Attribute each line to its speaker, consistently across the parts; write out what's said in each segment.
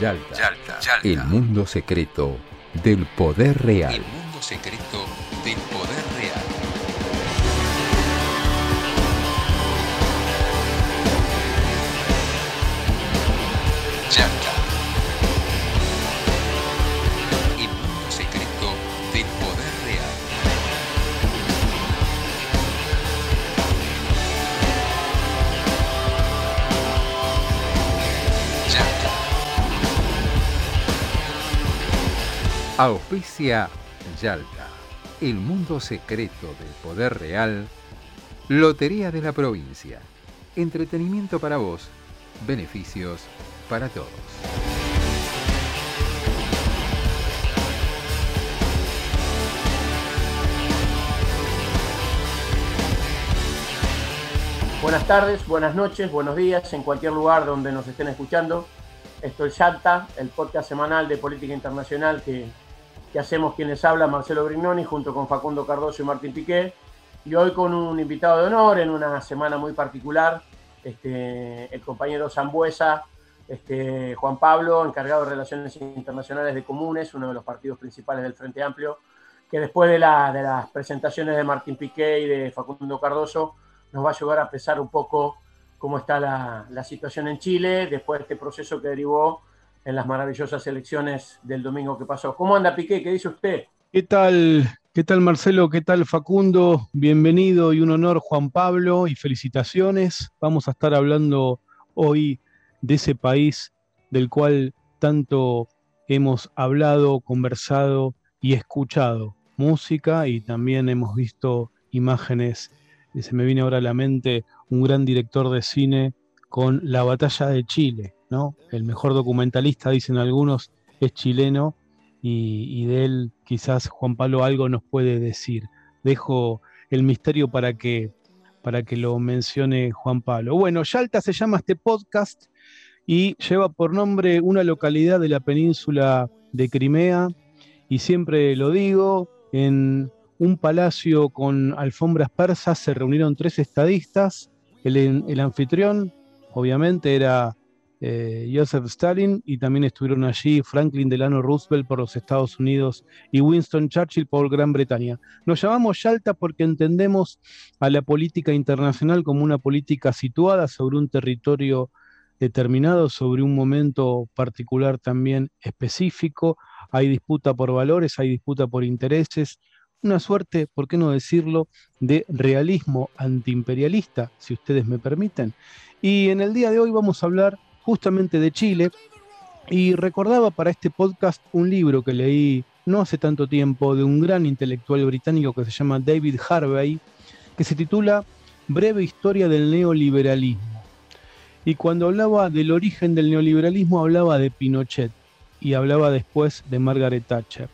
Speaker 1: Yalta, el mundo secreto del poder real.
Speaker 2: El mundo secreto del poder real.
Speaker 1: Auspicia Yalta, el mundo secreto del poder real. Lotería de la provincia. Entretenimiento para vos. Beneficios para todos.
Speaker 3: Buenas tardes, buenas noches, buenos días en cualquier lugar donde nos estén escuchando. Esto es Yalta, el podcast semanal de política internacional que, que hacemos quienes habla Marcelo Brignoni junto con Facundo Cardoso y Martín Piqué. Y hoy con un invitado de honor en una semana muy particular, este, el compañero Zambuesa, este, Juan Pablo, encargado de Relaciones Internacionales de Comunes, uno de los partidos principales del Frente Amplio, que después de, la- de las presentaciones de Martín Piqué y de Facundo Cardoso, nos va a ayudar a pesar un poco cómo está la, la situación en Chile después de este proceso que derivó en las maravillosas elecciones del domingo que pasó. ¿Cómo anda Piqué? ¿Qué dice usted?
Speaker 4: ¿Qué tal? ¿Qué tal Marcelo? ¿Qué tal Facundo? Bienvenido y un honor Juan Pablo y felicitaciones. Vamos a estar hablando hoy de ese país del cual tanto hemos hablado, conversado y escuchado música y también hemos visto imágenes. Se me viene ahora a la mente un gran director de cine con La Batalla de Chile, ¿no? El mejor documentalista, dicen algunos, es chileno y, de él quizás Juan Pablo algo nos puede decir. Dejo el misterio para que, para que lo mencione Juan Pablo. Bueno, Yalta se llama este podcast y lleva por nombre una localidad de la península de Crimea y siempre lo digo, en un palacio con alfombras persas se reunieron tres estadistas, el anfitrión obviamente era eh, Joseph Stalin y también estuvieron allí Franklin Delano Roosevelt por los Estados Unidos y Winston Churchill por Gran Bretaña. Nos llamamos Yalta porque entendemos a la política internacional como una política situada sobre un territorio determinado, sobre un momento particular también específico. Hay disputa por valores, hay disputa por intereses, una suerte, ¿por qué no decirlo?, de realismo antiimperialista, si ustedes me permiten. Y en el día de hoy vamos a hablar justamente de Chile y recordaba para este podcast un libro que leí no hace tanto tiempo de un gran intelectual británico que se llama David Harvey, que se titula Breve Historia del Neoliberalismo. Y cuando hablaba del origen del neoliberalismo hablaba de Pinochet y hablaba después de Margaret Thatcher.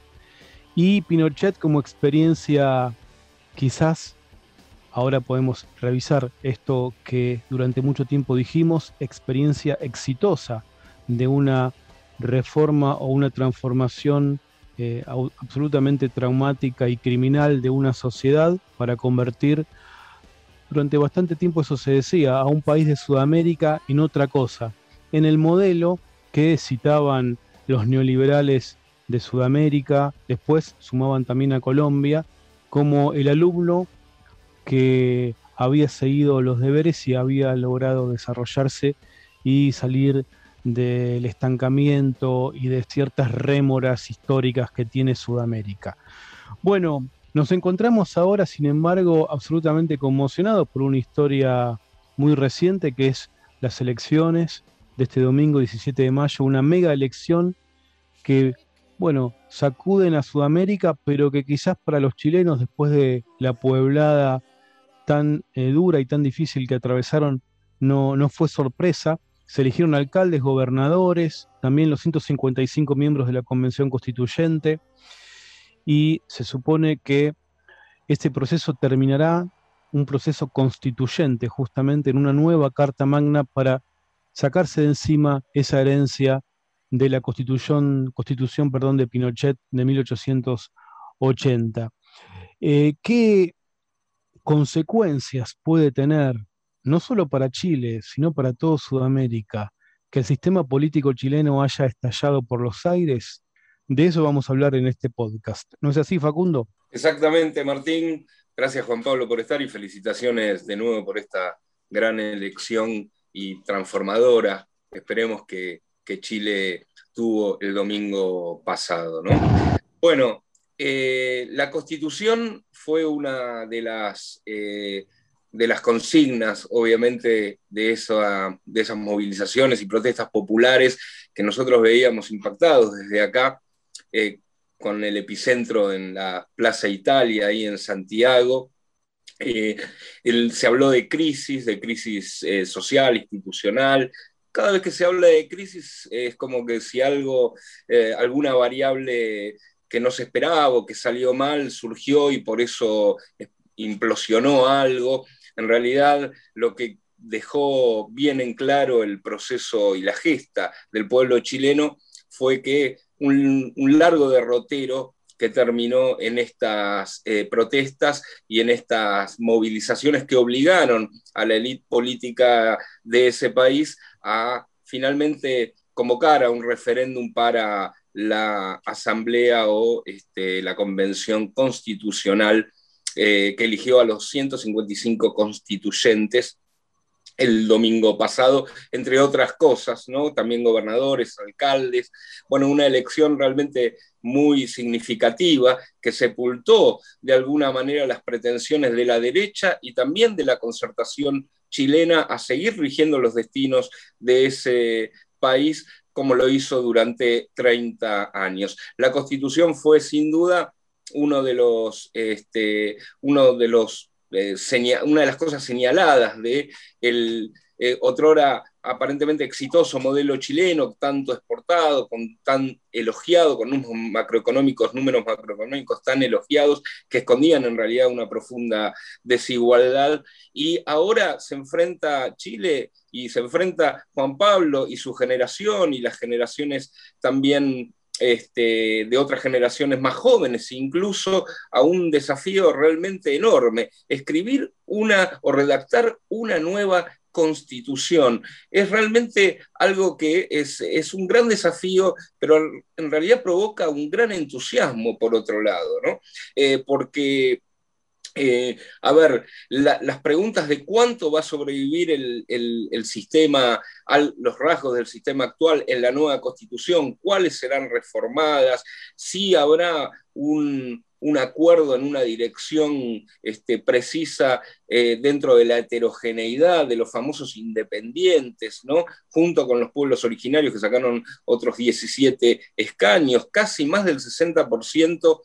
Speaker 4: Y Pinochet como experiencia quizás ahora podemos revisar esto que durante mucho tiempo dijimos, experiencia exitosa de una reforma o una transformación eh, absolutamente traumática y criminal de una sociedad para convertir, durante bastante tiempo eso se decía, a un país de Sudamérica en otra cosa, en el modelo que citaban los neoliberales de Sudamérica, después sumaban también a Colombia, como el alumno que había seguido los deberes y había logrado desarrollarse y salir del estancamiento y de ciertas rémoras históricas que tiene Sudamérica. Bueno, nos encontramos ahora, sin embargo, absolutamente conmocionados por una historia muy reciente que es las elecciones de este domingo 17 de mayo, una mega elección que, bueno, sacuden a Sudamérica, pero que quizás para los chilenos, después de la pueblada tan eh, dura y tan difícil que atravesaron, no, no fue sorpresa. Se eligieron alcaldes, gobernadores, también los 155 miembros de la Convención Constituyente, y se supone que este proceso terminará un proceso constituyente, justamente en una nueva Carta Magna para sacarse de encima esa herencia de la constitución, constitución perdón, de Pinochet de 1880. Eh, ¿Qué consecuencias puede tener, no solo para Chile, sino para toda Sudamérica, que el sistema político chileno haya estallado por los aires? De eso vamos a hablar en este podcast. ¿No es así, Facundo?
Speaker 5: Exactamente, Martín. Gracias, Juan Pablo, por estar y felicitaciones de nuevo por esta gran elección y transformadora. Esperemos que, Chile tuvo el domingo pasado. Bueno, eh, la constitución fue una de las, eh, consignas, obviamente, de, esas movilizaciones y protestas populares que nosotros veíamos impactados desde acá. Eh, con el epicentro en la Plaza Italia, ahí en Santiago. Se habló de crisis, de crisis social, institucional. Cada vez que se habla de crisis es como que si algo, alguna variable que no se esperaba o que salió mal surgió y por eso implosionó algo. En realidad, lo que dejó bien en claro el proceso y la gesta del pueblo chileno fue que un, largo derrotero que terminó en estas eh, protestas y en estas movilizaciones que obligaron a la élite política de ese país a finalmente convocar a un referéndum para la asamblea o este, la convención constitucional eh, que eligió a los 155 constituyentes el domingo pasado, entre otras cosas, ¿no? También gobernadores, alcaldes, bueno, una elección realmente muy significativa que sepultó de alguna manera las pretensiones de la derecha y también de la concertación chilena a seguir rigiendo los destinos de ese país como lo hizo durante 30 años. La constitución fue sin duda uno de los, este, uno de los eh, una de las cosas señaladas de el eh, otrora aparentemente exitoso modelo chileno, tanto exportado, con, tan elogiado, con unos macroeconómicos, números macroeconómicos tan elogiados, que escondían en realidad una profunda desigualdad. Y ahora se enfrenta Chile y se enfrenta Juan Pablo y su generación y las generaciones también este, de otras generaciones más jóvenes, incluso a un desafío realmente enorme, escribir una o redactar una nueva constitución. Es realmente algo que es, un gran desafío, pero en realidad provoca un gran entusiasmo por otro lado, ¿no? Eh, porque eh, a ver, las preguntas de cuánto va a sobrevivir el, sistema, los rasgos del sistema actual en la nueva constitución, cuáles serán reformadas, si habrá un, acuerdo en una dirección este, precisa eh, dentro de la heterogeneidad de los famosos independientes, ¿no? junto con los pueblos originarios que sacaron otros 17 escaños, casi más del 60%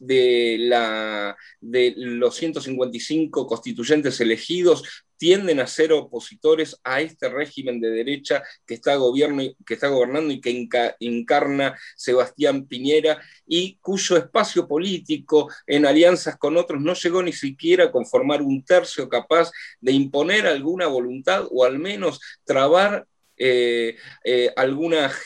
Speaker 5: de, la, de los 155 constituyentes elegidos tienden a ser opositores a este régimen de derecha que está, gobierno, que está gobernando y que encarna Sebastián Piñera y cuyo espacio político en alianzas con otros no llegó ni siquiera a conformar un tercio capaz de imponer alguna voluntad o al menos trabar eh, eh, algunas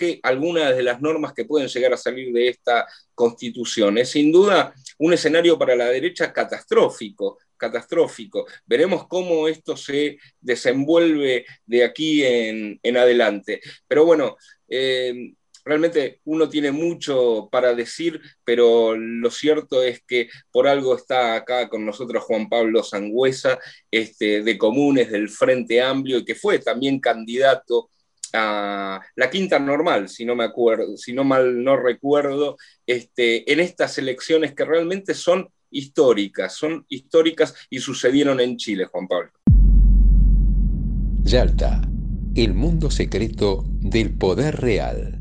Speaker 5: de las normas que pueden llegar a salir de esta constitución. Es sin duda un escenario para la derecha catastrófico, catastrófico. Veremos cómo esto se desenvuelve de aquí en, adelante. Pero bueno, eh, realmente uno tiene mucho para decir, pero lo cierto es que por algo está acá con nosotros Juan Pablo Sangüesa, este, de Comunes, del Frente Amplio, y que fue también candidato la quinta normal, si no me acuerdo, si no mal no recuerdo, este, en estas elecciones que realmente son históricas, son históricas y sucedieron en Chile, Juan Pablo.
Speaker 1: Yalta, el mundo secreto del poder real.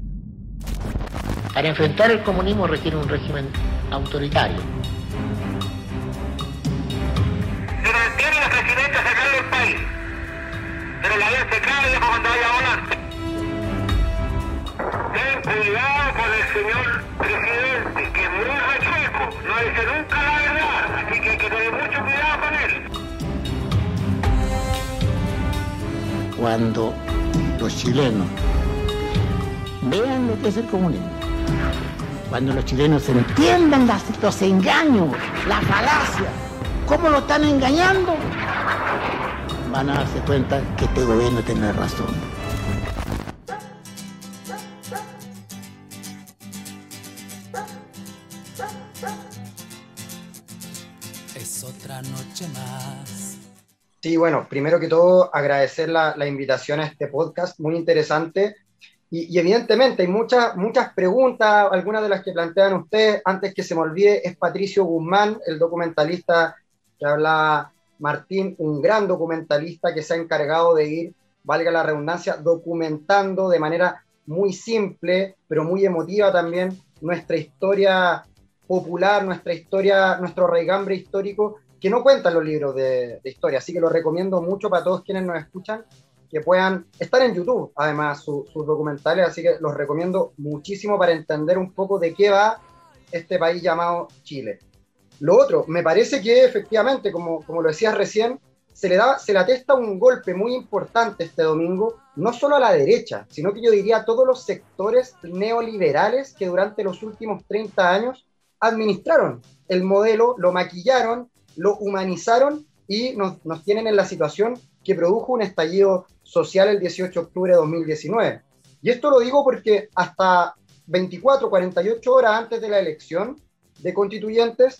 Speaker 6: Para enfrentar el comunismo requiere un régimen autoritario.
Speaker 7: Se la presidenta del país, pero la vez se cae cuando vaya a volar. Ten cuidado con el señor presidente, que es muy rechueco, no dice nunca
Speaker 6: cuando los chilenos vean lo que es el comunismo, cuando los chilenos entiendan las, los engaños, la falacia, cómo lo están engañando, van a darse cuenta que este gobierno tiene razón.
Speaker 8: Es otra noche más
Speaker 9: Sí, bueno, primero que todo agradecer la, invitación a este podcast, muy interesante. Y, y, evidentemente hay muchas, muchas preguntas, algunas de las que plantean ustedes. Antes que se me olvide, es Patricio Guzmán, el documentalista que habla Martín, un gran documentalista que se ha encargado de ir, valga la redundancia, documentando de manera muy simple, pero muy emotiva también, nuestra historia popular, nuestra historia, nuestro raigambre histórico, que no cuentan los libros de, de, historia. Así que lo recomiendo mucho para todos quienes nos escuchan, que puedan estar en YouTube, además, su, sus documentales. Así que los recomiendo muchísimo para entender un poco de qué va este país llamado Chile. Lo otro, me parece que efectivamente, como, como lo decías recién, se le, da, se le atesta un golpe muy importante este domingo, no solo a la derecha, sino que yo diría a todos los sectores neoliberales que durante los últimos 30 años administraron el modelo, lo maquillaron, lo humanizaron y nos, nos tienen en la situación que produjo un estallido social el 18 de octubre de 2019. Y esto lo digo porque hasta 24, 48 horas antes de la elección de constituyentes,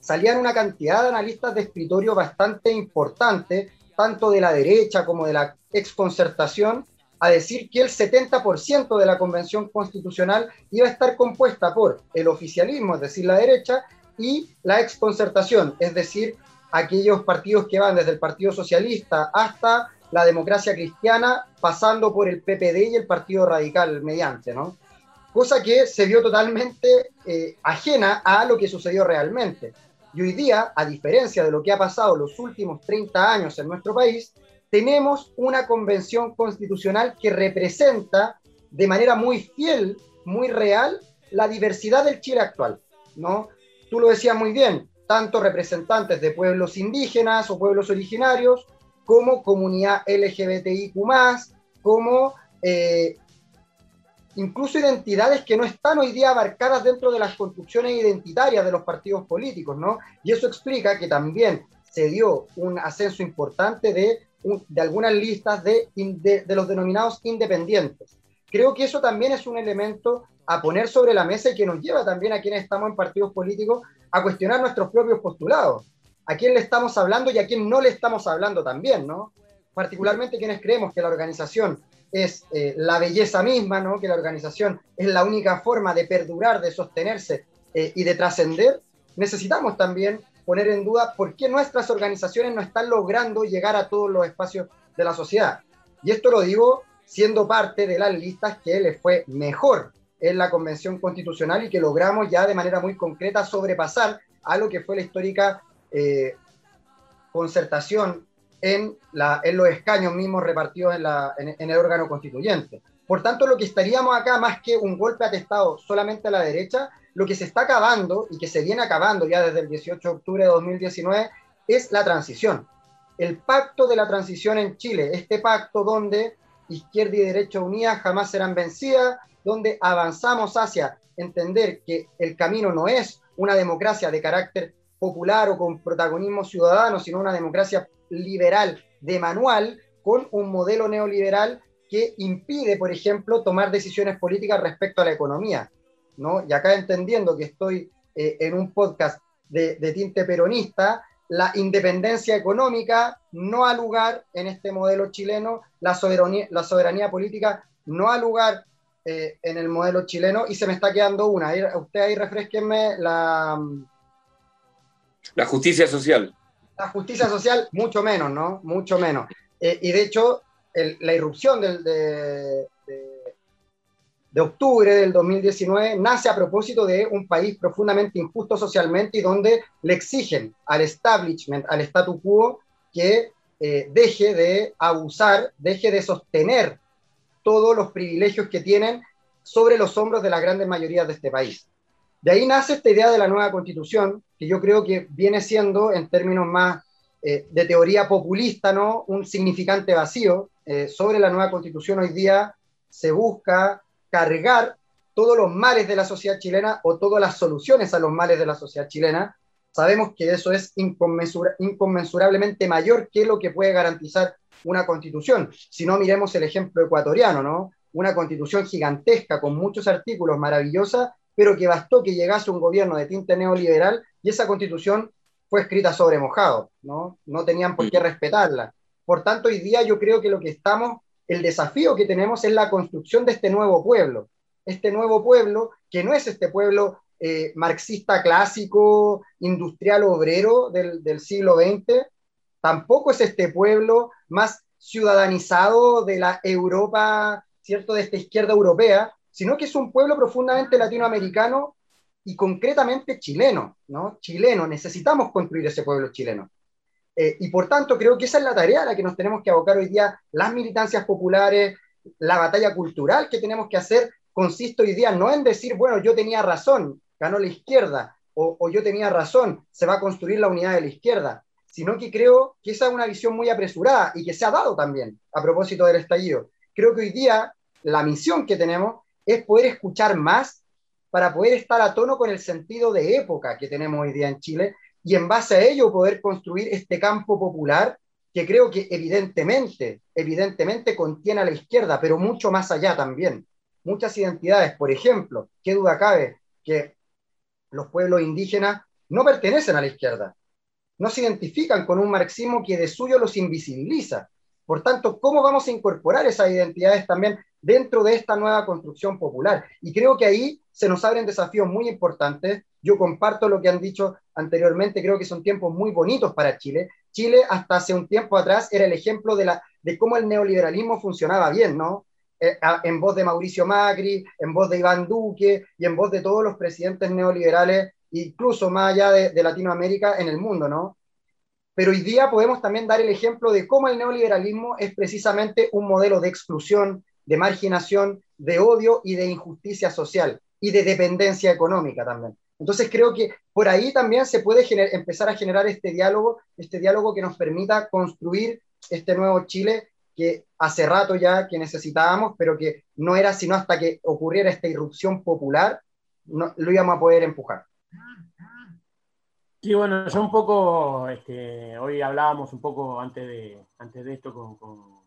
Speaker 9: salían una cantidad de analistas de escritorio bastante importante, tanto de la derecha como de la exconcertación, a decir que el 70% de la convención constitucional iba a estar compuesta por el oficialismo, es decir, la derecha, y la exconcertación, es decir, aquellos partidos que van desde el Partido Socialista hasta la democracia cristiana, pasando por el PPD y el Partido Radical mediante, ¿no? Cosa que se vio totalmente eh, ajena a lo que sucedió realmente. Y hoy día, a diferencia de lo que ha pasado los últimos 30 años en nuestro país, tenemos una convención constitucional que representa de manera muy fiel, muy real, la diversidad del Chile actual. ¿no? Tú lo decías muy bien, tanto representantes de pueblos indígenas o pueblos originarios, como comunidad LGBTIQ, como eh, incluso identidades que no están hoy día abarcadas dentro de las construcciones identitarias de los partidos políticos, ¿no? Y eso explica que también se dio un ascenso importante de, algunas listas de los denominados independientes. Creo que eso también es un elemento a poner sobre la mesa y que nos lleva también a quienes estamos en partidos políticos a cuestionar nuestros propios postulados. A quién le estamos hablando y a quién no le estamos hablando también, ¿no? Particularmente quienes creemos que la organización es eh, la belleza misma, ¿no? que la organización es la única forma de perdurar, de sostenerse eh, y de trascender, necesitamos también poner en duda por qué nuestras organizaciones no están logrando llegar a todos los espacios de la sociedad. Y esto lo digo siendo parte de las listas que les fue mejor en la Convención Constitucional y que logramos ya de manera muy concreta sobrepasar a lo que fue la histórica eh, concertación en, la, en los escaños mismos repartidos en, la, en, en, el órgano constituyente. Por tanto, lo que estaríamos acá, más que un golpe atestado solamente a la derecha, lo que se está acabando y que se viene acabando ya desde el 18 de octubre de 2019 es la transición. El pacto de la transición en Chile, este pacto donde izquierda y derecha unidas jamás serán vencidas, donde avanzamos hacia entender que el camino no es una democracia de carácter popular o con protagonismo ciudadano, sino una democracia liberal de manual con un modelo neoliberal que impide, por ejemplo, tomar decisiones políticas respecto a la economía. ¿no? Y acá entendiendo que estoy eh, en un podcast de, de, tinte peronista, la independencia económica no ha lugar en este modelo chileno, la soberanía, la soberanía política no ha lugar eh, en el modelo chileno y se me está quedando una. Ahí, usted ahí refresquenme la...
Speaker 5: La justicia social
Speaker 9: la justicia social, mucho menos, ¿no? Mucho menos. Eh, y de hecho, el, la irrupción del, de, de, de, octubre del 2019 nace a propósito de un país profundamente injusto socialmente y donde le exigen al establishment, al statu quo, que eh, deje de abusar, deje de sostener todos los privilegios que tienen sobre los hombros de las grandes mayorías de este país. De ahí nace esta idea de la nueva constitución, que yo creo que viene siendo, en términos más eh, de teoría populista, ¿no? un significante vacío. Eh, sobre la nueva constitución hoy día se busca cargar todos los males de la sociedad chilena o todas las soluciones a los males de la sociedad chilena. Sabemos que eso es inconmensura inconmensurablemente mayor que lo que puede garantizar una constitución. Si no, miremos el ejemplo ecuatoriano, ¿no? Una constitución gigantesca con muchos artículos, maravillosa, pero que bastó que llegase un gobierno de tinte neoliberal y esa constitución fue escrita sobre mojado, ¿no? No tenían por qué respetarla. Por tanto, hoy día yo creo que lo que estamos, el desafío que tenemos es la construcción de este nuevo pueblo. Este nuevo pueblo, que no es este pueblo eh, marxista clásico, industrial obrero del, del siglo XX, tampoco es este pueblo más ciudadanizado de la Europa, ¿cierto? De esta izquierda europea, sino que es un pueblo profundamente latinoamericano y concretamente chileno, ¿no? Chileno, necesitamos construir ese pueblo chileno. Eh, y por tanto, creo que esa es la tarea a la que nos tenemos que abocar hoy día, las militancias populares, la batalla cultural que tenemos que hacer, consiste hoy día no en decir, bueno, yo tenía razón, ganó la izquierda, o, o yo tenía razón, se va a construir la unidad de la izquierda, sino que creo que esa es una visión muy apresurada y que se ha dado también a propósito del estallido. Creo que hoy día la misión que tenemos es poder escuchar más para poder estar a tono con el sentido de época que tenemos hoy día en Chile y en base a ello poder construir este campo popular que creo que evidentemente, evidentemente contiene a la izquierda, pero mucho más allá también. Muchas identidades, por ejemplo, qué duda cabe que los pueblos indígenas no pertenecen a la izquierda, no se identifican con un marxismo que de suyo los invisibiliza. Por tanto, ¿cómo vamos a incorporar esas identidades también dentro de esta nueva construcción popular? Y creo que ahí se nos abren desafíos muy importantes. Yo comparto lo que han dicho anteriormente, creo que son tiempos muy bonitos para Chile. Chile hasta hace un tiempo atrás era el ejemplo de, cómo el neoliberalismo funcionaba bien, ¿no? Eh, en voz de Mauricio Macri, en voz de Iván Duque y en voz de todos los presidentes neoliberales, incluso más allá de Latinoamérica, en el mundo, ¿no? Pero hoy día podemos también dar el ejemplo de cómo el neoliberalismo es precisamente un modelo de exclusión, de marginación, de odio y de injusticia social y de dependencia económica también. Entonces creo que por ahí también se puede empezar a generar este diálogo, este diálogo que nos permita construir este nuevo Chile que hace rato ya que necesitábamos, pero que no era sino hasta que ocurriera esta irrupción popular, no, lo íbamos a poder empujar.
Speaker 3: Sí, bueno, yo un poco, este, hoy hablábamos un poco antes de, antes de esto con, con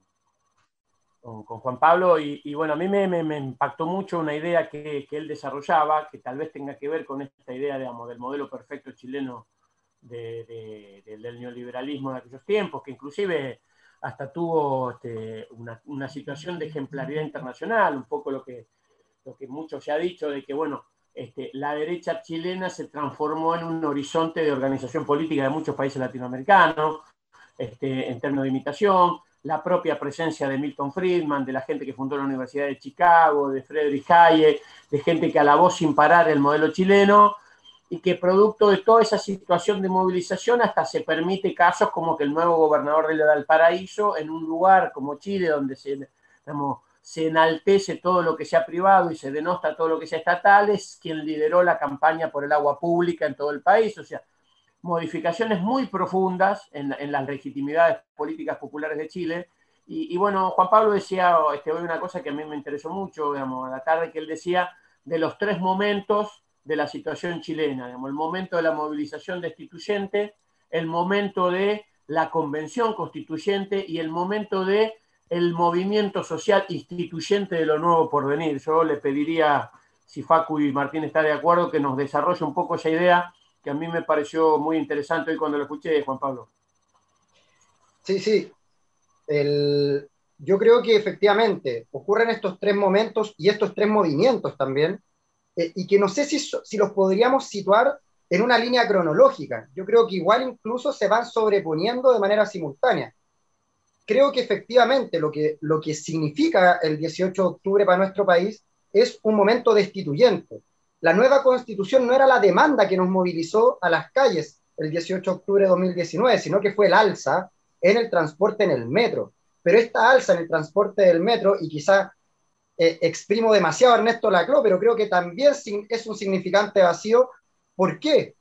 Speaker 3: con, Juan Pablo y, bueno, a mí me, impactó mucho una idea que, él desarrollaba, que tal vez tenga que ver con esta idea digamos, del modelo perfecto chileno de, de, del neoliberalismo de aquellos tiempos, que inclusive hasta tuvo este, una, situación de ejemplaridad internacional, un poco lo que, lo mucho se ha dicho de que, bueno, este, la derecha chilena se transformó en un horizonte de organización política de muchos países latinoamericanos, este, en términos de imitación, la propia presencia de Milton Friedman, de la gente que fundó la Universidad de Chicago, de Friedrich Hayek, de gente que alabó sin parar el modelo chileno y que producto de toda esa situación de movilización hasta se permite casos como que el nuevo gobernador de Valparaíso, en un lugar como Chile, donde se, se enaltece todo lo que sea privado y se denosta todo lo que sea estatal, es quien lideró la campaña por el agua pública en todo el país. O sea, modificaciones muy profundas en, las legitimidades políticas populares de Chile. Y, bueno, Juan Pablo decía este, hoy una cosa que a mí me interesó mucho, digamos, a la tarde, que él decía de los tres momentos de la situación chilena, el momento de la movilización destituyente, el momento de la convención constituyente y el momento de el movimiento social instituyente de lo nuevo por venir. Yo le pediría, si Facu y Martín está de acuerdo, que nos desarrolle un poco esa idea que a mí me pareció muy interesante hoy cuando lo escuché, Juan Pablo.
Speaker 9: Sí, sí. yo creo que efectivamente ocurren estos tres momentos y estos tres movimientos también, eh, y que no sé si, si los podríamos situar en una línea cronológica. Yo creo que igual incluso se van sobreponiendo de manera simultánea. Creo que efectivamente lo que, lo que significa el 18 de octubre para nuestro país es un momento destituyente, la nueva constitución no era la demanda que nos movilizó a las calles el 18 de octubre de 2019, sino que fue el alza en el transporte en el metro. Pero esta alza en el transporte del metro, y quizá eh, exprimo demasiado a Ernesto Laclau, pero creo que también es un significante vacío. ¿Por qué?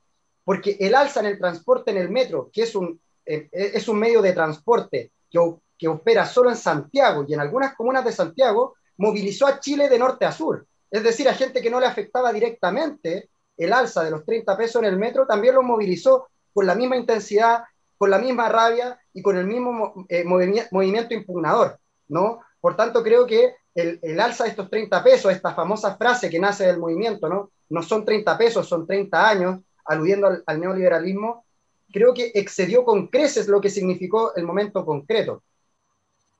Speaker 9: Porque el alza en el transporte en el metro, que es un, eh, es un medio de transporte que, que opera solo en Santiago y en algunas comunas de Santiago, movilizó a Chile de norte a sur. Es decir, a gente que no le afectaba directamente el alza de los 30 pesos en el metro, también lo movilizó con la misma intensidad, con la misma rabia y con el mismo eh, movimiento impugnador, ¿no? Por tanto, creo que el, alza de estos 30 pesos, esta famosa frase que nace del movimiento, ¿no? No son 30 pesos, son 30 años, aludiendo al, al neoliberalismo, creo que excedió con creces lo que significó el momento concreto.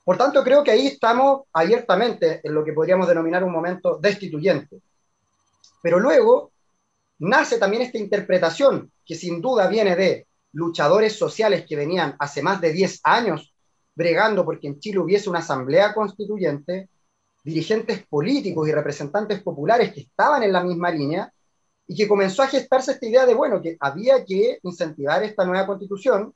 Speaker 9: Por tanto, creo que ahí estamos abiertamente en lo que podríamos denominar un momento destituyente. Pero luego nace también esta interpretación que sin duda viene de luchadores sociales que venían hace más de 10 años bregando porque en Chile hubiese una asamblea constituyente, dirigentes políticos y representantes populares que estaban en la misma línea y que comenzó a gestarse esta idea de, bueno, que había que incentivar esta nueva constitución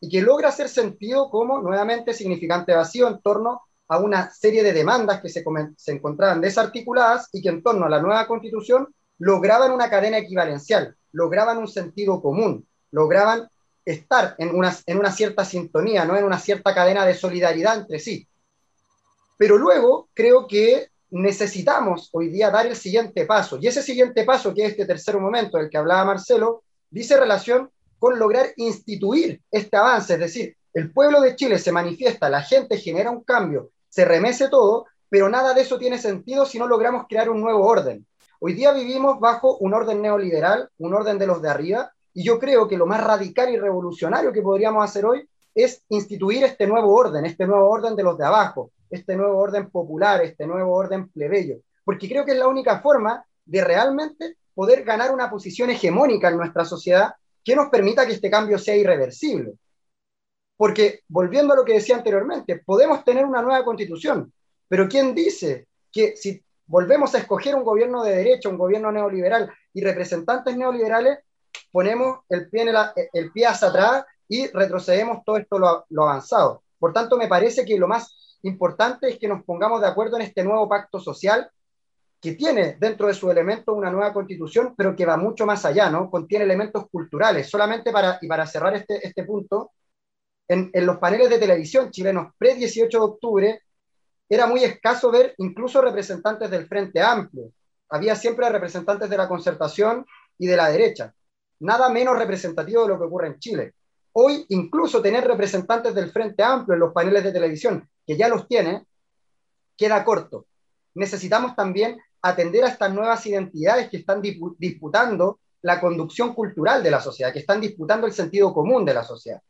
Speaker 9: y que logra hacer sentido como nuevamente significante vacío en torno a una serie de demandas que se, se encontraban desarticuladas y que en torno a la nueva constitución lograban una cadena equivalencial, lograban un sentido común, lograban estar en una, en una cierta sintonía, ¿no? en una cierta cadena de solidaridad entre sí. Pero luego creo que necesitamos hoy día dar el siguiente paso. Y ese siguiente paso, que es este tercer momento del que hablaba Marcelo, dice relación con lograr instituir este avance. Es decir, el pueblo de Chile se manifiesta, la gente genera un cambio, se remece todo, pero nada de eso tiene sentido si no logramos crear un nuevo orden. Hoy día vivimos bajo un orden neoliberal, un orden de los de arriba, y yo creo que lo más radical y revolucionario que podríamos hacer hoy es instituir este nuevo orden, este nuevo orden de los de abajo, este nuevo orden popular, este nuevo orden plebeyo, porque creo que es la única forma de realmente poder ganar una posición hegemónica en nuestra sociedad que nos permita que este cambio sea irreversible. Porque, volviendo a lo que decía anteriormente, podemos tener una nueva constitución, pero ¿quién dice que si volvemos a escoger un gobierno de derecha, un gobierno neoliberal y representantes neoliberales, ponemos el pie, en el pie hacia atrás y retrocedemos todo esto lo, lo avanzado? Por tanto, me parece que lo más importante es que nos pongamos de acuerdo en este nuevo pacto social que tiene dentro de su elemento una nueva constitución, pero que va mucho más allá, ¿no? Contiene elementos culturales. Solamente para, y para cerrar este, este punto, en, en los paneles de televisión chilenos pre-18 de octubre, era muy escaso ver incluso representantes del Frente Amplio. Había siempre representantes de la concertación y de la derecha. Nada menos representativo de lo que ocurre en Chile. Hoy, incluso tener representantes del Frente Amplio en los paneles de televisión, que ya los tiene, queda corto. Necesitamos también atender a estas nuevas identidades que están disputando la conducción cultural de la sociedad, que están disputando el sentido común de la sociedad.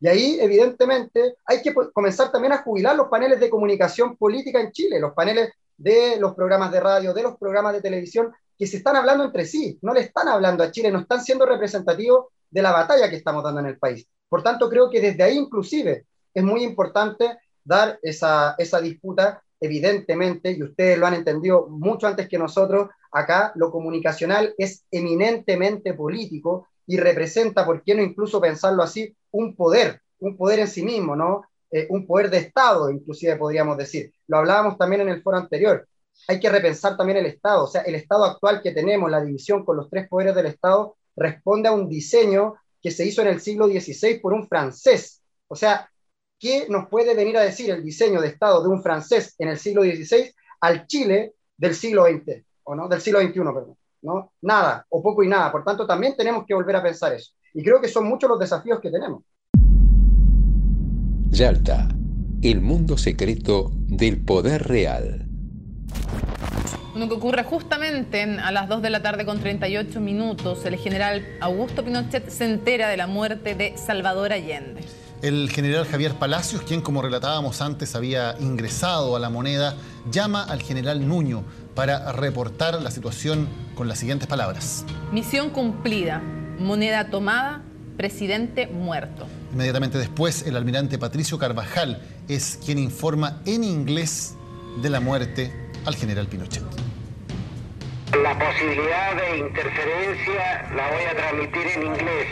Speaker 9: Y ahí, evidentemente, hay que comenzar también a jubilar los paneles de comunicación política en Chile, los paneles de los programas de radio, de los programas de televisión, que se están hablando entre sí, no le están hablando a Chile, no están siendo representativos de la batalla que estamos dando en el país. Por tanto, creo que desde ahí inclusive es muy importante dar esa, esa disputa, evidentemente, y ustedes lo han entendido mucho antes que nosotros, acá lo comunicacional es eminentemente político y representa, ¿por qué no incluso pensarlo así, un poder, un poder en sí mismo, ¿no? Eh, un poder de Estado, inclusive podríamos decir. Lo hablábamos también en el foro anterior. Hay que repensar también el Estado, o sea, el Estado actual que tenemos, la división con los tres poderes del Estado, responde a un diseño que se hizo en el siglo XVI por un francés. O sea, ¿qué nos puede venir a decir el diseño de Estado de un francés en el siglo XVI al Chile del siglo XX, o no, del siglo XXI, perdón? ¿no? Nada, o poco y nada. Por tanto, también tenemos que volver a pensar eso. Y creo que son muchos los desafíos que tenemos.
Speaker 1: Yalta, el mundo secreto del poder real.
Speaker 10: Lo que ocurre justamente a las 2 de la tarde con 38 minutos, el general Augusto Pinochet se entera de la muerte de Salvador Allende.
Speaker 11: El general Javier Palacios, quien como relatábamos antes había ingresado a la moneda, llama al general Nuño para reportar la situación con las siguientes palabras.
Speaker 10: Misión cumplida, moneda tomada, presidente muerto.
Speaker 11: Inmediatamente después, el almirante Patricio Carvajal es quien informa en inglés de la muerte al general Pinochet.
Speaker 7: La posibilidad de interferencia la voy a transmitir en inglés.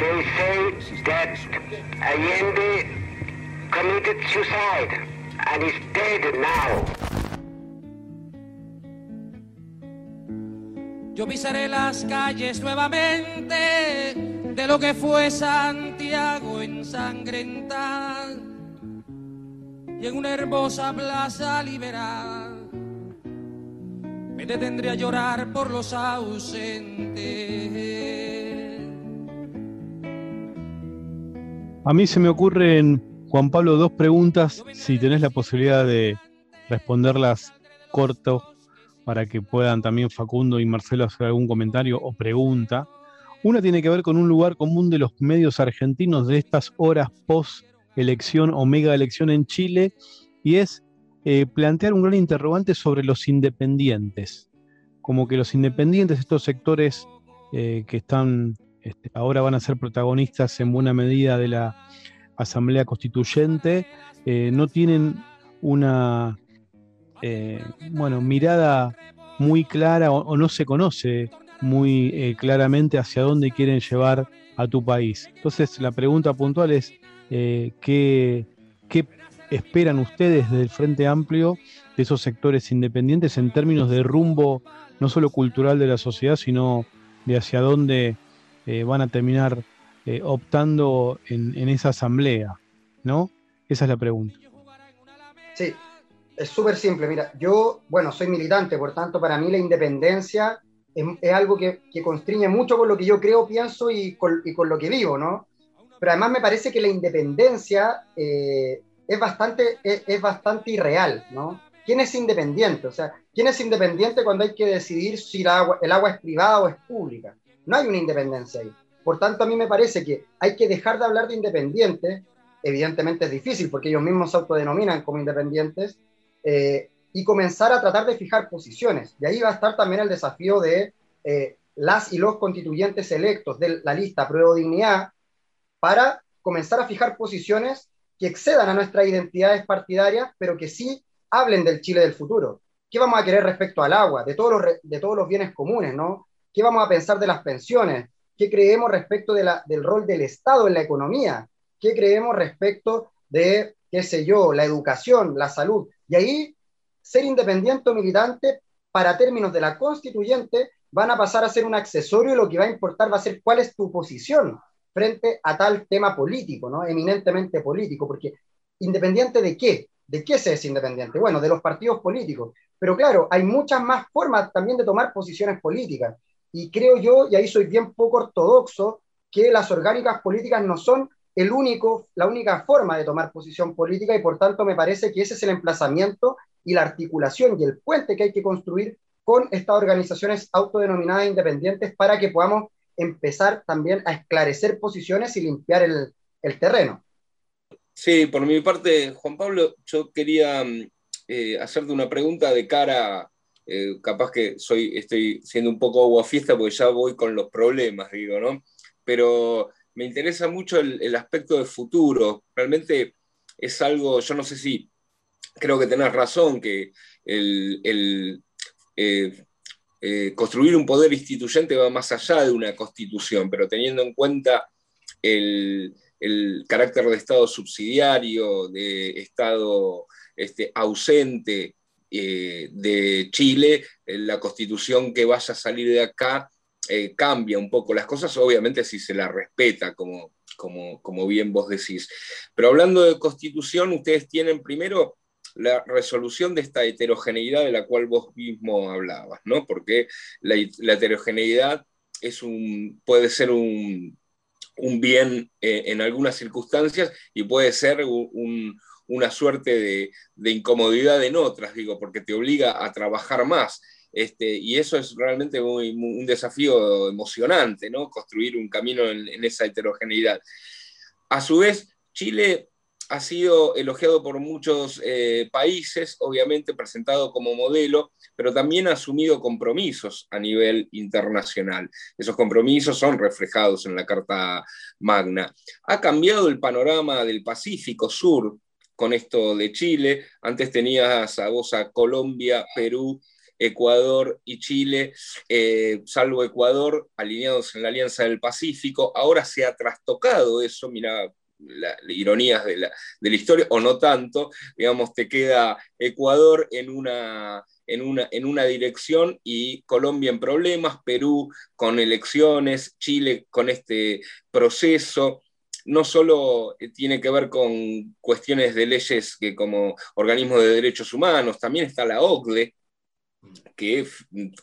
Speaker 7: They say that Allende committed suicide and is dead now.
Speaker 8: Yo pisaré las calles nuevamente de lo que fue Santiago ensangrentada y en una hermosa plaza liberal me detendré a llorar por los ausentes.
Speaker 4: A mí se me ocurren, Juan Pablo, dos preguntas, si tenés la posibilidad de responderlas corto para que puedan también Facundo y Marcelo hacer algún comentario o pregunta. Una tiene que ver con un lugar común de los medios argentinos de estas horas post elección o mega elección en Chile y es eh, plantear un gran interrogante sobre los independientes. Como que los independientes, estos sectores eh, que están este, ahora van a ser protagonistas en buena medida de la Asamblea Constituyente, eh, no tienen una bueno, mirada muy clara o, no se conoce muy claramente hacia dónde quieren llevar a tu país. Entonces la pregunta puntual es, ¿qué, ¿qué esperan ustedes desde el Frente Amplio de esos sectores independientes en términos de rumbo no solo cultural de la sociedad, sino de hacia dónde eh, van a terminar eh, optando en, esa asamblea? ¿No? Esa es la pregunta.
Speaker 9: Sí, es súper simple. Mira, yo, bueno, soy militante, por tanto, para mí la independencia es, algo que, que, constriñe mucho con lo que yo creo, pienso y con, y con, lo que vivo, ¿no? Pero además me parece que la independencia eh, es bastante, es, bastante irreal, ¿no? ¿Quién es independiente? O sea, ¿quién es independiente cuando hay que decidir si el agua, el agua es privada o es pública? No hay una independencia ahí. Por tanto, a mí me parece que hay que dejar de hablar de independientes, evidentemente es difícil porque ellos mismos se autodenominan como independientes, eh, y comenzar a tratar de fijar posiciones. Y ahí va a estar también el desafío de eh, las y los constituyentes electos de la lista Prueba Dignidad para comenzar a fijar posiciones que excedan a nuestras identidades partidarias, pero que sí hablen del Chile del futuro. ¿Qué vamos a querer respecto al agua, de todos los, de todos los bienes comunes, ¿no? ¿Qué vamos a pensar de las pensiones? ¿Qué creemos respecto de la, del rol del Estado en la economía? ¿Qué creemos respecto de, qué sé yo, la educación, la salud? Y ahí, ser independiente o militante, para términos de la constituyente, van a pasar a ser un accesorio y lo que va a importar va a ser cuál es tu posición frente a tal tema político, ¿no? Eminentemente político, porque independiente de qué, ¿de qué se es independiente? Bueno, de los partidos políticos. Pero claro, hay muchas más formas también de tomar posiciones políticas. Y creo yo, y ahí soy bien poco ortodoxo, que las orgánicas políticas no son el único, la única forma de tomar posición política y por tanto me parece que ese es el emplazamiento y la articulación y el puente que hay que construir con estas organizaciones autodenominadas independientes para que podamos empezar también a esclarecer posiciones y limpiar el, terreno.
Speaker 5: Sí, por mi parte, Juan Pablo, yo quería mm, eh, hacerte una pregunta de cara, eh, capaz que soy, estoy siendo un poco agua fiesta porque ya voy con los problemas, digo, ¿no? Pero me interesa mucho el, aspecto de futuro. Realmente es algo, yo no sé si, creo que tenés razón, que el, eh, eh, construir un poder instituyente va más allá de una constitución, pero teniendo en cuenta el, carácter de Estado subsidiario, de Estado este, ausente eh, de Chile, eh, la constitución que vaya a salir de acá cambia un poco las cosas, obviamente si se la respeta, como, como, como bien vos decís. Pero hablando de constitución, ustedes tienen primero la resolución de esta heterogeneidad de la cual vos mismo hablabas, ¿no? Porque la, heterogeneidad es un, puede ser un, bien eh, en algunas circunstancias y puede ser una suerte de, incomodidad en otras, digo, porque te obliga a trabajar más. Este, y eso es realmente un desafío emocionante, ¿no? Construir un camino en, esa heterogeneidad. A su vez, Chile ha sido elogiado por muchos eh, países, obviamente presentado como modelo, pero también ha asumido compromisos a nivel internacional. Esos compromisos son reflejados en la Carta Magna. Ha cambiado el panorama del Pacífico Sur con esto de Chile. Antes tenías a vos a Colombia, Perú, Ecuador y Chile, eh, salvo Ecuador, alineados en la Alianza del Pacífico. Ahora se ha trastocado eso, mira, las ironías de la, historia, o no tanto, digamos, te queda Ecuador en una, en una, en una dirección y Colombia en problemas, Perú con elecciones, Chile con este proceso no solo tiene que ver con cuestiones de leyes que como organismo de derechos humanos, también está la OCDE, que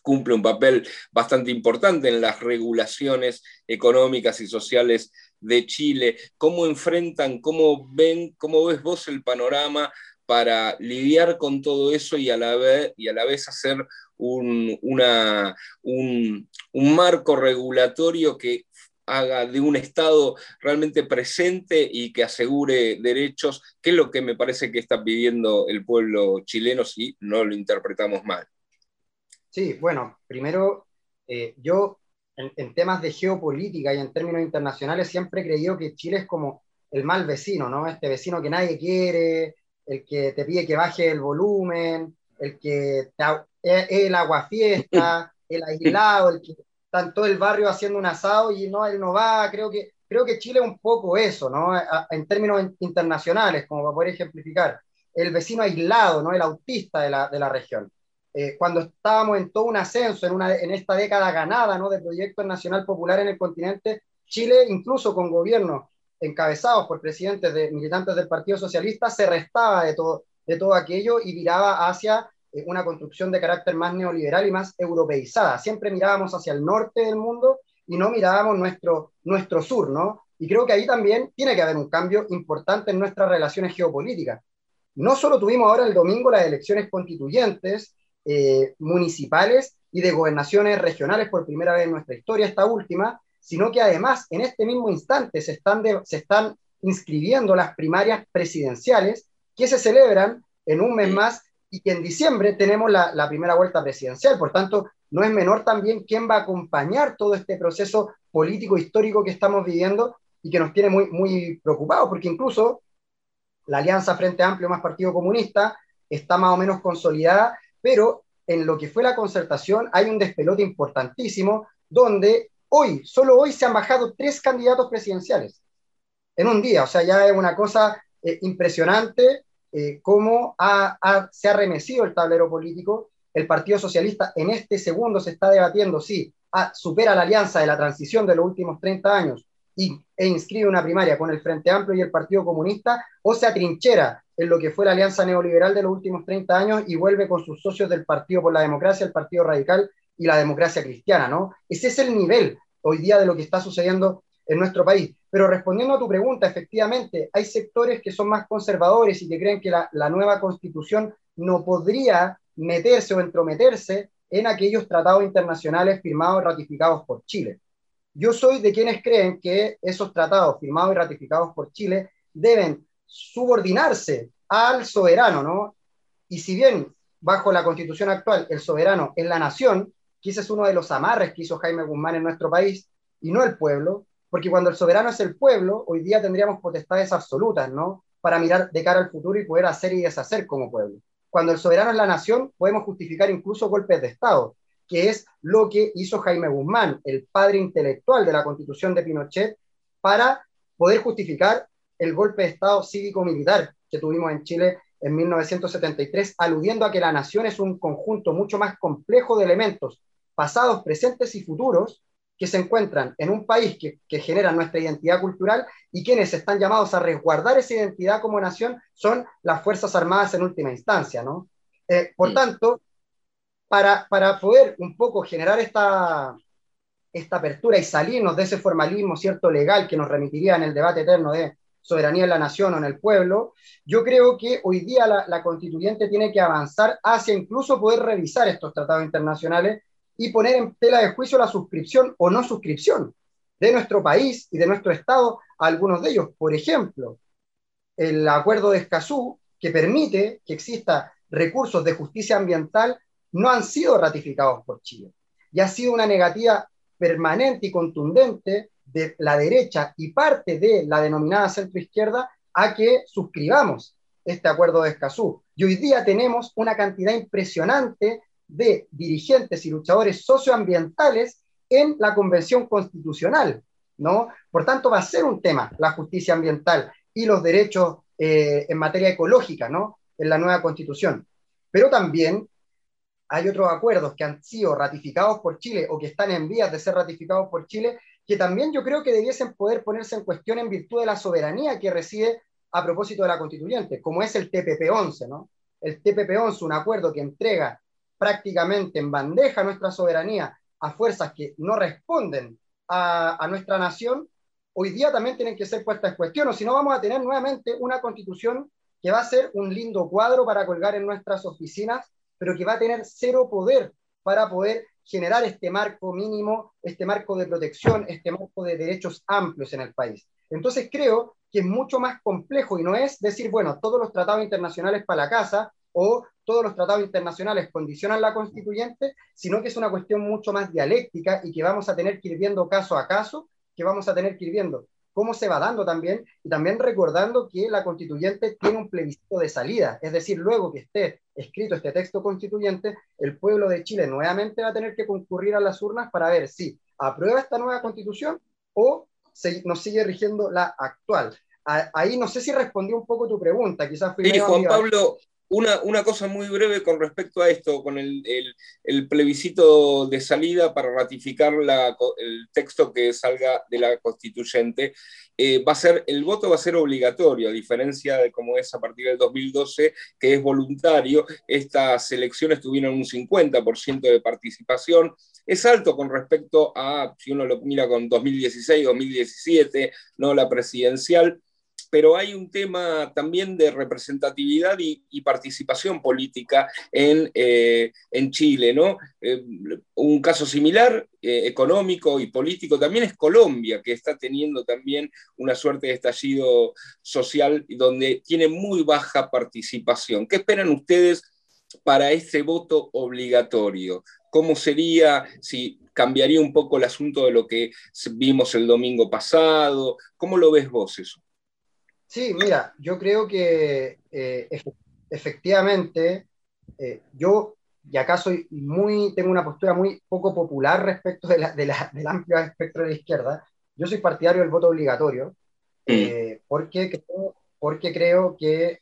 Speaker 5: cumple un papel bastante importante en las regulaciones económicas y sociales de Chile, cómo enfrentan, cómo ven, cómo ves vos el panorama para lidiar con todo eso y a la vez, y a la vez hacer un, una, un, marco regulatorio que haga de un Estado realmente presente y que asegure derechos, que es lo que me parece que está pidiendo el pueblo chileno si no lo interpretamos mal.
Speaker 9: Sí, bueno, primero, eh, yo en, en, temas de geopolítica y en términos internacionales siempre he creído que Chile es como el mal vecino, ¿no? Este vecino que nadie quiere, el que te pide que baje el volumen, el que te, es el aguafiesta, el aislado, el que está todo el barrio haciendo un asado y no, él no va. Creo que, creo que Chile es un poco eso, ¿no? En términos internacionales, como para poder ejemplificar. El vecino aislado, ¿no? El autista de la, de la región. Eh, cuando estábamos en todo un ascenso, en, una, en esta década ganada, ¿no? De proyectos nacional popular en el continente, Chile, incluso con gobiernos encabezados por presidentes de militantes del Partido Socialista, se restaba de todo, de todo aquello y viraba hacia eh, una construcción de carácter más neoliberal y más europeizada. Siempre mirábamos hacia el norte del mundo y no mirábamos nuestro, nuestro sur, ¿no? Y creo que ahí también tiene que haber un cambio importante en nuestras relaciones geopolíticas. No solo tuvimos ahora el domingo las elecciones constituyentes, eh, municipales y de gobernaciones regionales por primera vez en nuestra historia, esta última, sino que además en este mismo instante se están, se están inscribiendo las primarias presidenciales que se celebran en un mes más y que en diciembre tenemos la, la, primera vuelta presidencial. Por tanto, no es menor también quién va a acompañar todo este proceso político histórico que estamos viviendo y que nos tiene muy, muy preocupados, porque incluso la alianza Frente Amplio más Partido Comunista está más o menos consolidada, pero en lo que fue la concertación hay un despelote importantísimo donde hoy, solo hoy se han bajado tres candidatos presidenciales en un día, o sea, ya es una cosa eh, impresionante eh, cómo ha, ha, se ha remecido el tablero político. El Partido Socialista en este segundo se está debatiendo si ah, supera la alianza de la transición de los últimos 30 años y, e inscribe una primaria con el Frente Amplio y el Partido Comunista o se atrinchera en lo que fue la alianza neoliberal de los últimos 30 años y vuelve con sus socios del Partido por la Democracia, el Partido Radical y la Democracia Cristiana, ¿no? Ese es el nivel hoy día de lo que está sucediendo en nuestro país. Pero respondiendo a tu pregunta, efectivamente, hay sectores que son más conservadores y que creen que la, nueva constitución no podría meterse o entrometerse en aquellos tratados internacionales firmados y ratificados por Chile. Yo soy de quienes creen que esos tratados firmados y ratificados por Chile deben subordinarse al soberano, ¿no? Y si bien bajo la constitución actual el soberano es la nación, que ese es uno de los amarres que hizo Jaime Guzmán en nuestro país, y no el pueblo, porque cuando el soberano es el pueblo, hoy día tendríamos potestades absolutas, ¿no? Para mirar de cara al futuro y poder hacer y deshacer como pueblo. Cuando el soberano es la nación, podemos justificar incluso golpes de Estado, que es lo que hizo Jaime Guzmán, el padre intelectual de la constitución de Pinochet, para poder justificar el golpe de Estado cívico-militar que tuvimos en Chile en 1973, aludiendo a que la nación es un conjunto mucho más complejo de elementos, pasados, presentes y futuros, que se encuentran en un país que, que genera nuestra identidad cultural y quienes están llamados a resguardar esa identidad como nación son las Fuerzas Armadas en última instancia, ¿no? Eh, por tanto, para, para poder un poco generar esta, esta apertura y salirnos de ese formalismo cierto legal que nos remitiría en el debate eterno de soberanía en la nación o en el pueblo, yo creo que hoy día la, la constituyente tiene que avanzar hacia incluso poder revisar estos tratados internacionales y poner en tela de juicio la suscripción o no suscripción de nuestro país y de nuestro Estado a algunos de ellos. Por ejemplo, el acuerdo de Escazú, que permite que exista recursos de justicia ambiental, no han sido ratificados por Chile. Y ha sido una negativa permanente y contundente de la derecha y parte de la denominada centroizquierda a que suscribamos este acuerdo de Escazú. Y hoy día tenemos una cantidad impresionante de dirigentes y luchadores socioambientales en la Convención Constitucional, ¿no? Por tanto, va a ser un tema la justicia ambiental y los derechos eh, en materia ecológica, ¿no? En la nueva Constitución. Pero también hay otros acuerdos que han sido ratificados por Chile o que están en vías de ser ratificados por Chile, que también yo creo que debiesen poder ponerse en cuestión en virtud de la soberanía que reside a propósito de la constituyente, como es el TPP-11, ¿no? El TPP-11, un acuerdo que entrega prácticamente en bandeja nuestra soberanía a fuerzas que no responden a, nuestra nación, hoy día también tienen que ser puestas en cuestión, o si no vamos a tener nuevamente una constitución que va a ser un lindo cuadro para colgar en nuestras oficinas, pero que va a tener cero poder para poder generar este marco mínimo, este marco de protección, este marco de derechos amplios en el país. Entonces creo que es mucho más complejo y no es decir, bueno, todos los tratados internacionales para la casa o todos los tratados internacionales condicionan la constituyente, sino que es una cuestión mucho más dialéctica y que vamos a tener que ir viendo caso a caso, que vamos a tener que ir viendo cómo se va dando también, y también recordando que la constituyente tiene un plebiscito de salida, es decir, luego que esté escrito este texto constituyente, el pueblo de Chile nuevamente va a tener que concurrir a las urnas para ver si aprueba esta nueva constitución o se, nos sigue rigiendo la actual. Ahí no sé si respondí un poco tu pregunta, quizás fui...
Speaker 5: Sí, Juan Pablo, una, una, cosa muy breve con respecto a esto, con el, el, plebiscito de salida para ratificar la, el texto que salga de la constituyente. Eh, va a ser, el voto va a ser obligatorio, a diferencia de como es a partir del 2012, que es voluntario. Estas elecciones tuvieron un 50% de participación. Es alto con respecto a, si uno lo mira con 2016, 2017, ¿no? la presidencial pero hay un tema también de representatividad y, participación política en, eh, en Chile, ¿no? Eh, un caso similar, eh, económico y político, también es Colombia, que está teniendo también una suerte de estallido social donde tiene muy baja participación. ¿Qué esperan ustedes para este voto obligatorio? ¿Cómo sería si cambiaría un poco el asunto de lo que vimos el domingo pasado? ¿Cómo lo ves vos eso?
Speaker 9: Sí, mira, yo creo que eh, efectivamente eh, yo, y acá soy muy, tengo una postura muy poco popular respecto de la, del amplio espectro de la izquierda, yo soy partidario del voto obligatorio, eh, porque, creo, porque creo que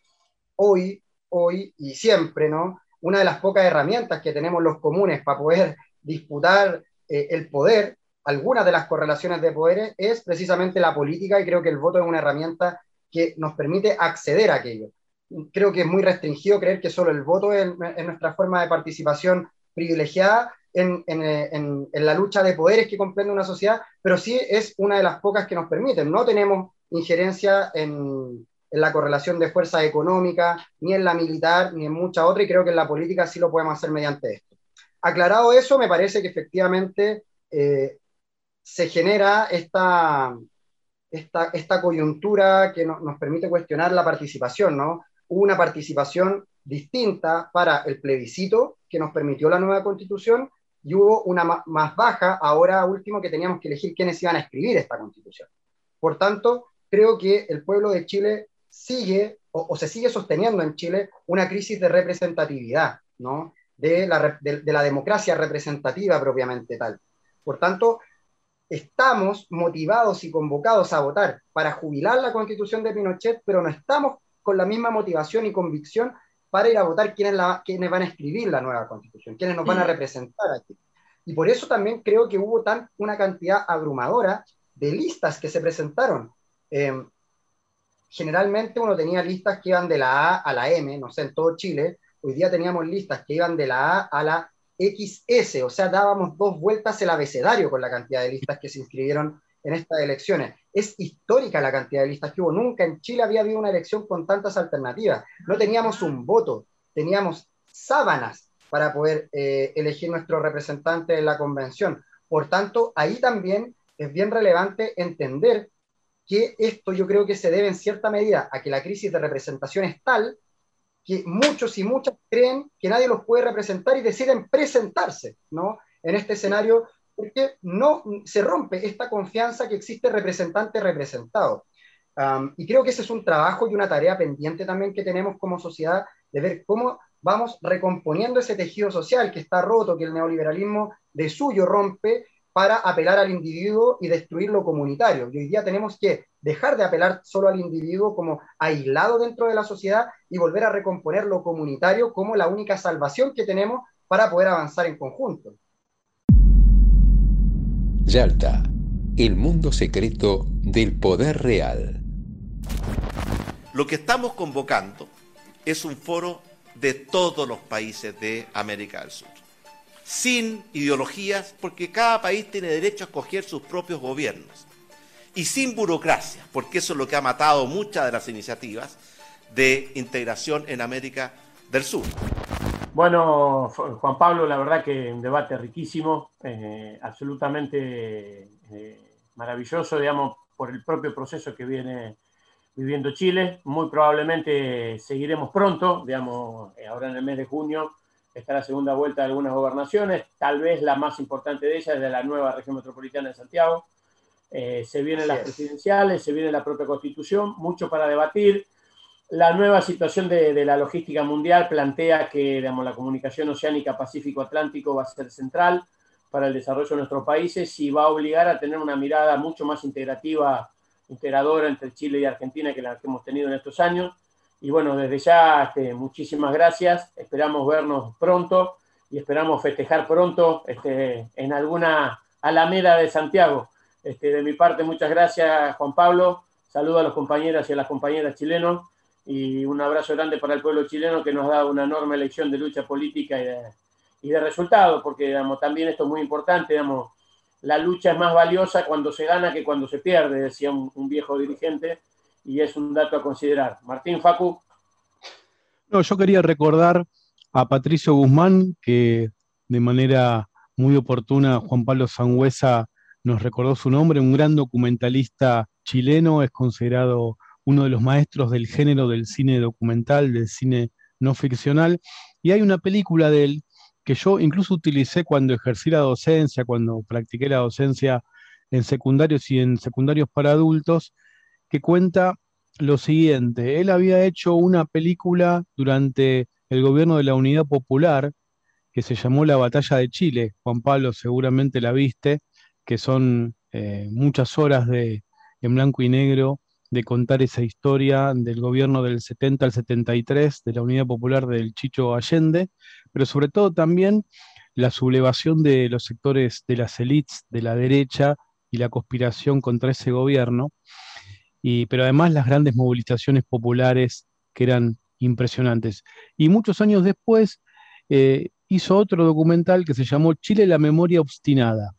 Speaker 9: hoy, hoy y siempre, ¿no? Una de las pocas herramientas que tenemos los comunes para poder disputar el poder, algunas de las correlaciones de poderes, es precisamente la política y creo que el voto es una herramienta que nos permite acceder a aquello. Creo que es muy restringido creer que solo el voto es, nuestra forma de participación privilegiada en, en, en, la lucha de poderes que comprende una sociedad, pero sí es una de las pocas que nos permiten. No tenemos injerencia en, la correlación de fuerza económica, ni en la militar, ni en mucha otra, y creo que en la política sí lo podemos hacer mediante esto. Aclarado eso, me parece que efectivamente eh, se genera esta, esta, coyuntura que nos permite cuestionar la participación, ¿no? Una participación distinta para el plebiscito que nos permitió la nueva constitución y hubo una más baja ahora último que teníamos que elegir quiénes iban a escribir esta constitución. Por tanto, creo que el pueblo de Chile sigue o, se sigue sosteniendo en Chile una crisis de representatividad, ¿no? De la democracia representativa propiamente tal. Por tanto, estamos motivados y convocados a votar para jubilar la constitución de Pinochet, pero no estamos con la misma motivación y convicción para ir a votar quiénes, la, van a escribir la nueva constitución, quiénes nos van a representar aquí. Y por eso también creo que hubo tan, una cantidad abrumadora de listas que se presentaron. Em, generalmente uno tenía listas que iban de la A a la M, no sé, en todo Chile. Hoy día teníamos listas que iban de la A a la XS, o sea, dábamos dos vueltas el abecedario con la cantidad de listas que se inscribieron en estas elecciones. Es histórica la cantidad de listas que hubo. Nunca en Chile había habido una elección con tantas alternativas. No teníamos un voto, teníamos sábanas para poder eh, elegir nuestro representante en la convención. Por tanto, ahí también es bien relevante entender que esto yo creo que se debe en cierta medida a que la crisis de representación es tal que muchos y muchas creen que nadie los puede representar y deciden presentarse ¿no? en este escenario porque no se rompe esta confianza que existe representante representado. y creo que ese es un trabajo y una tarea pendiente también que tenemos como sociedad de ver cómo vamos recomponiendo ese tejido social que está roto, que el neoliberalismo de suyo rompe para apelar al individuo y destruir lo comunitario. Y hoy día tenemos que dejar de apelar solo al individuo como aislado dentro de la sociedad y volver a recomponer lo comunitario como la única salvación que tenemos para poder avanzar en conjunto.
Speaker 2: Yalta, el mundo secreto del poder real.
Speaker 12: Lo que estamos convocando es un foro de todos los países de América del Sur sin ideologías, porque cada país tiene derecho a escoger sus propios gobiernos. Y sin burocracia, porque eso es lo que ha matado muchas de las iniciativas de integración en América del Sur.
Speaker 3: Bueno, Juan Pablo, la verdad que un debate riquísimo, eh, absolutamente eh, maravilloso, digamos, por el propio proceso que viene viviendo Chile. Muy probablemente seguiremos pronto, digamos, eh, ahora en el mes de junio está la segunda vuelta de algunas gobernaciones, tal vez la más importante de ellas es de la nueva región metropolitana de Santiago. Se vienen las presidenciales, se viene la propia constitución, mucho para debatir la nueva situación de, la logística mundial plantea que digamos, la comunicación oceánica Pacífico-Atlántico va a ser central para el desarrollo de nuestros países y va a obligar a tener una mirada mucho más integrativa, integradora entre Chile y Argentina que la que hemos tenido en estos años. Y bueno, desde ya, este, muchísimas gracias. Esperamos vernos pronto y esperamos festejar pronto este, en alguna alameda de Santiago. Este, de mi parte, muchas gracias, Juan Pablo. Saludo a los compañeras y a las compañeras chilenos y un abrazo grande para el pueblo chileno que nos da una enorme lección de lucha política y de, resultados, porque también esto es muy importante, la lucha es más valiosa cuando se gana que cuando se pierde, decía un, viejo dirigente, y es un dato a considerar. Martín Facu.
Speaker 4: No, yo quería recordar a Patricio Guzmán, que de manera muy oportuna Juan Pablo Sangüesa nos recordó su nombre, un gran documentalista chileno, es considerado uno de los maestros del género del cine documental, del cine no ficcional, y hay una película de él que yo incluso utilicé cuando ejercí la docencia, cuando practiqué la docencia en secundarios y en secundarios para adultos, que cuenta lo siguiente. Él había hecho una película durante el gobierno de la Unidad Popular que se llamó La Batalla de Chile. Juan Pablo seguramente la viste, que son eh, muchas horas de, en blanco y negro de contar esa historia del gobierno del 70 al 73 de la Unidad Popular del Chicho Allende, pero sobre todo también la sublevación de los sectores de las élites de la derecha y la conspiración contra ese gobierno, y, pero además las grandes movilizaciones populares que eran impresionantes. Y muchos años después eh, hizo otro documental que se llamó Chile la memoria obstinada,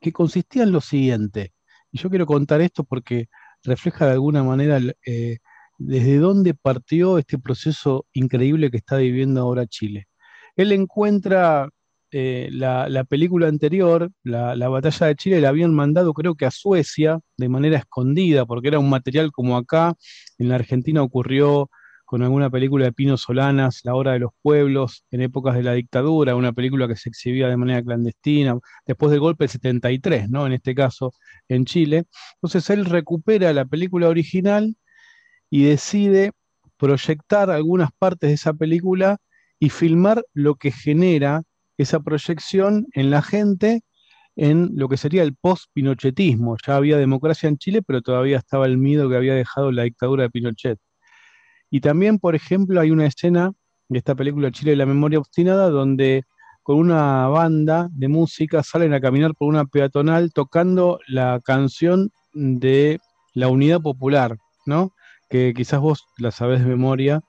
Speaker 4: que consistía en lo siguiente, y yo quiero contar esto porque refleja de alguna manera eh, desde dónde partió este proceso increíble que está viviendo ahora Chile. Él encuentra eh, la, película anterior, la, la, batalla de Chile, la habían mandado creo que a Suecia de manera escondida, porque era un material como acá, en la Argentina ocurrió con alguna película de Pino Solanas, La Hora de los Pueblos, en épocas de la dictadura, una película que se exhibía de manera clandestina, después del golpe del 73, ¿no? En este caso, en Chile. Entonces él recupera la película original y decide proyectar algunas partes de esa película y filmar lo que genera esa proyección en la gente en lo que sería el post-pinochetismo. Ya había democracia en Chile, pero todavía estaba el miedo que había dejado la dictadura de Pinochet. Y también, por ejemplo, hay una escena de esta película Chile de la memoria obstinada donde con una banda de música salen a caminar por una peatonal tocando la canción de la Unidad Popular, ¿no? Que quizás vos la sabés de memoria,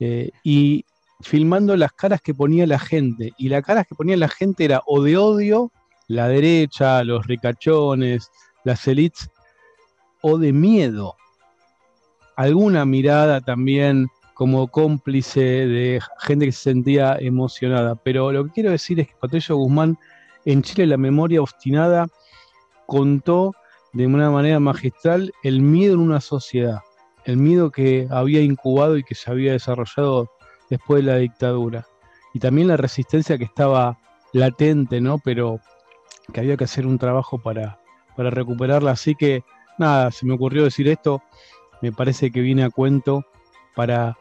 Speaker 4: eh, y filmando las caras que ponía la gente. Y las caras que ponía la gente era o de odio, la derecha, los ricachones, las elites, o de miedo alguna mirada también como cómplice de gente que se sentía emocionada. Pero lo que quiero decir es que Patricio Guzmán en Chile la memoria obstinada contó de una manera magistral el miedo en una sociedad, el miedo que había incubado y que se había desarrollado después de la dictadura. Y también la resistencia que estaba latente, ¿no? Pero que había que hacer un trabajo para, para recuperarla. Así que nada, se me ocurrió decir esto me parece que viene a cuento para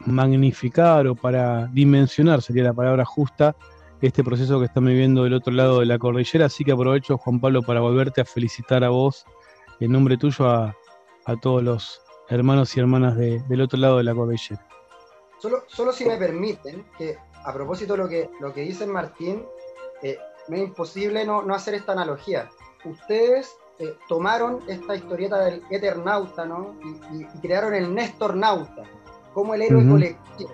Speaker 4: magnificar o para dimensionar, sería la palabra justa, este proceso que están viviendo del otro lado de la cordillera. Así que aprovecho, Juan Pablo, para volverte a felicitar a vos, en nombre tuyo, a, todos los hermanos y hermanas del otro lado de la cordillera.
Speaker 9: Solo, solo si me permiten, que a propósito de lo que, lo que dice Martín, eh, me es imposible no, no hacer esta analogía. Ustedes eh, tomaron esta historieta del Eternauta, ¿no? Y, crearon el Néstor Nauta, como el héroe colectivo.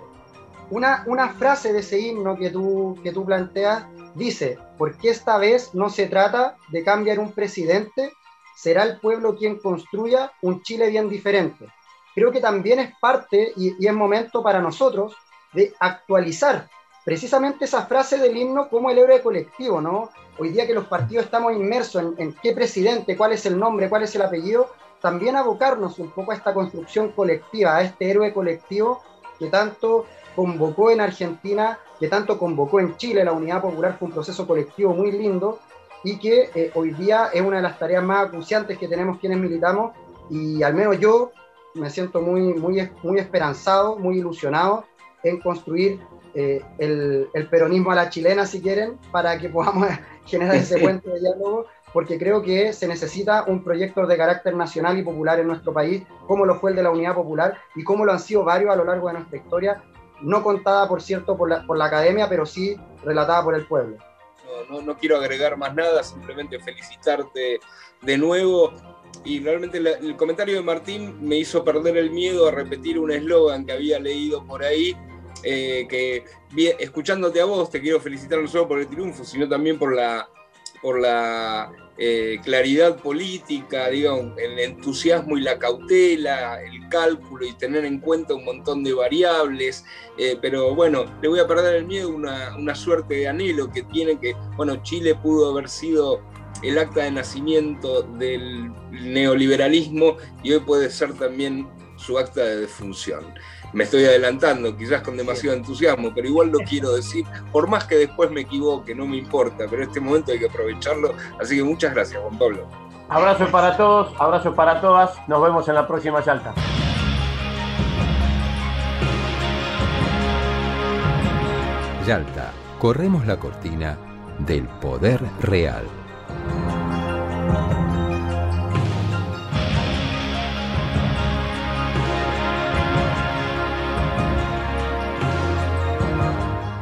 Speaker 9: Una, una frase de ese himno que tú, que tú planteas dice, porque esta vez no se trata de cambiar un presidente, será el pueblo quien construya un Chile bien diferente. Creo que también es parte y, y es momento para nosotros de actualizar precisamente esa frase del himno como el héroe colectivo, ¿no? Hoy día que los partidos estamos inmersos en, qué presidente, cuál es el nombre, cuál es el apellido, también abocarnos un poco a esta construcción colectiva, a este héroe colectivo que tanto convocó en Argentina, que tanto convocó en Chile. La Unidad Popular fue un proceso colectivo muy lindo y que eh, hoy día es una de las tareas más acuciantes que tenemos quienes militamos y al menos yo me siento muy, muy, muy esperanzado, muy ilusionado en construir eh, el, el, peronismo a la chilena, si quieren, para que podamos generar ese puente de diálogo, porque creo que se necesita un proyecto de carácter nacional y popular en nuestro país, como lo fue el de la Unidad Popular y como lo han sido varios a lo largo de nuestra historia, no contada, por cierto, por la, por la academia, pero sí relatada por el pueblo.
Speaker 5: No, no, no quiero agregar más nada, simplemente felicitarte de nuevo y realmente el comentario de Martín me hizo perder el miedo a repetir un eslogan que había leído por ahí, eh, que escuchándote a vos te quiero felicitar no solo por el triunfo, sino también por la, por la eh, claridad política, digamos, el entusiasmo y la cautela, el cálculo y tener en cuenta un montón de variables. Eh, pero bueno, le voy a perder el miedo, una, una suerte de anhelo que tiene que, bueno, Chile pudo haber sido el acta de nacimiento del neoliberalismo y hoy puede ser también su acta de defunción. Me estoy adelantando, quizás con demasiado entusiasmo, pero igual lo quiero decir, por más que después me equivoque, no me importa, pero este momento hay que aprovecharlo. Así que muchas gracias, Juan Pablo.
Speaker 3: Abrazo para todos, abrazo para todas, nos vemos en la próxima Yalta.
Speaker 2: Yalta, corremos la cortina del poder real.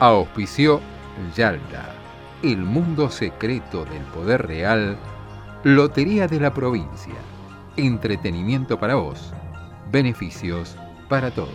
Speaker 2: Auspició Yalta, el mundo secreto del poder real, Lotería de la provincia, entretenimiento para vos, beneficios para todos.